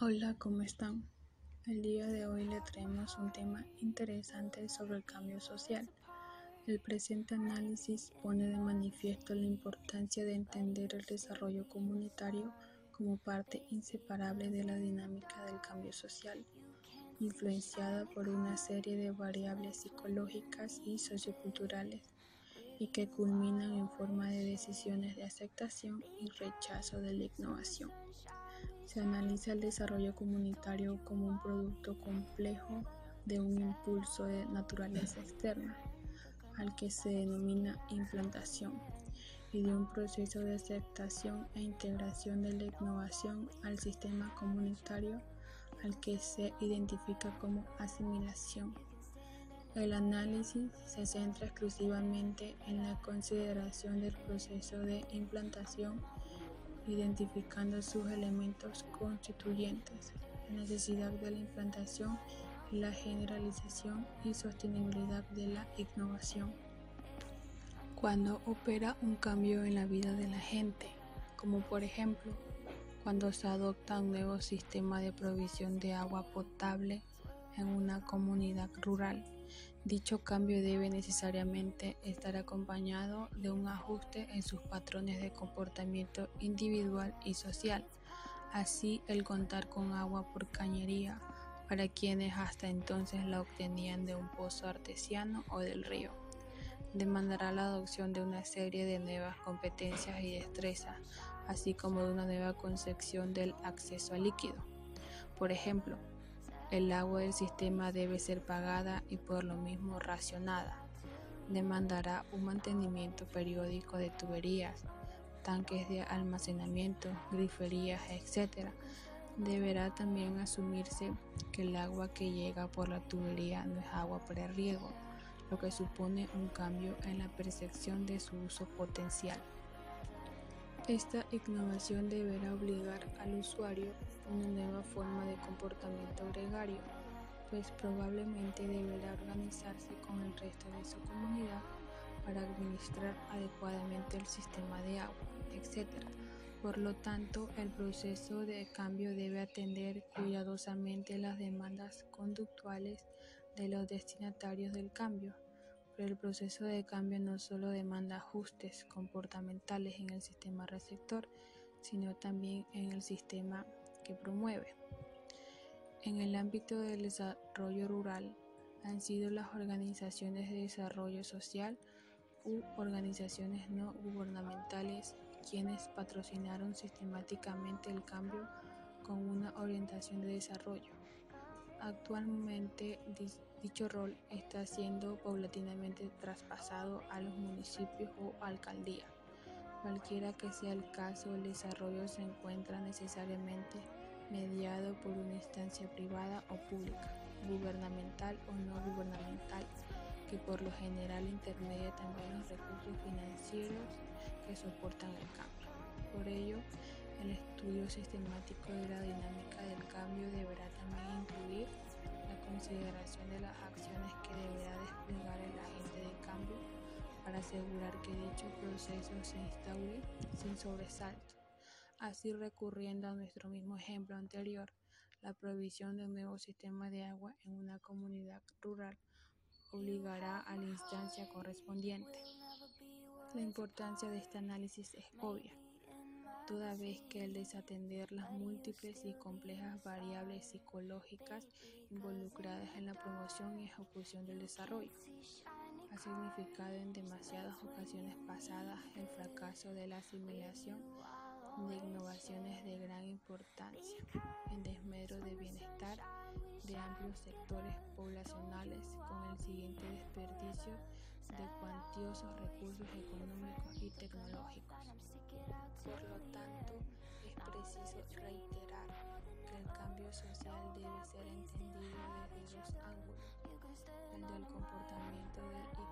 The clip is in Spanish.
Hola, ¿cómo están? El día de hoy le traemos un tema interesante sobre el cambio social. El presente análisis pone de manifiesto la importancia de entender el desarrollo comunitario como parte inseparable de la dinámica del cambio social, influenciada por una serie de variables psicológicas y socioculturales y que culminan en forma de decisiones de aceptación y rechazo de la innovación. Se analiza el desarrollo comunitario como un producto complejo de un impulso de naturaleza externa, al que se denomina implantación, y de un proceso de aceptación e integración de la innovación al sistema comunitario, al que se identifica como asimilación. El análisis se centra exclusivamente en la consideración del proceso de implantación, identificando sus elementos constituyentes, la necesidad de la implantación la generalización y sostenibilidad de la innovación. Cuando opera un cambio en la vida de la gente, como por ejemplo cuando se adopta un nuevo sistema de provisión de agua potable en una comunidad rural, Dicho cambio debe necesariamente estar acompañado de un ajuste en sus patrones de comportamiento individual y social. Así, el contar con agua por cañería para quienes hasta entonces la obtenían de un pozo artesiano o del río demandará la adopción de una serie de nuevas competencias y destrezas, así como de una nueva concepción del acceso al líquido. Por ejemplo, el agua del sistema debe ser pagada y por lo mismo racionada. Demandará un mantenimiento periódico de tuberías, tanques de almacenamiento, griferías, etc. Deberá también asumirse que el agua que llega por la tubería no es agua para riego, lo que supone un cambio en la percepción de su uso potencial. Esta innovación deberá obligar al usuario a una nueva forma de comportamiento gregario, pues probablemente deberá organizarse con el resto de su comunidad para administrar adecuadamente el sistema de agua, etc. Por lo tanto, el proceso de cambio debe atender cuidadosamente las demandas conductuales de los destinatarios del cambio pero el proceso de cambio no solo demanda ajustes comportamentales en el sistema receptor, sino también en el sistema que promueve. En el ámbito del desarrollo rural han sido las organizaciones de desarrollo social u organizaciones no gubernamentales quienes patrocinaron sistemáticamente el cambio con una orientación de desarrollo. Actualmente dicho rol está siendo paulatinamente traspasado a los municipios o alcaldías. Cualquiera que sea el caso, el desarrollo se encuentra necesariamente mediado por una instancia privada o pública, gubernamental o no gubernamental, que por lo general intermedia también los recursos financieros que soportan el cambio. Por ello, el estudio sistemático de la dinámica del cambio deberá también incluir la consideración de las acciones que deberá desplegar el agente de cambio para asegurar que dicho proceso se instaure sin sobresalto. Así recurriendo a nuestro mismo ejemplo anterior, la provisión de un nuevo sistema de agua en una comunidad rural obligará a la instancia correspondiente. La importancia de este análisis es obvia toda vez que el desatender las múltiples y complejas variables psicológicas involucradas en la promoción y ejecución del desarrollo ha significado en demasiadas ocasiones pasadas el fracaso de la asimilación de innovaciones de gran importancia, en desmedro de bienestar de amplios sectores poblacionales con el siguiente desperdicio de cuantiosos recursos económicos y tecnológicos. Por lo preciso reiterar que el cambio social debe ser entendido desde dos ángulos, el del comportamiento del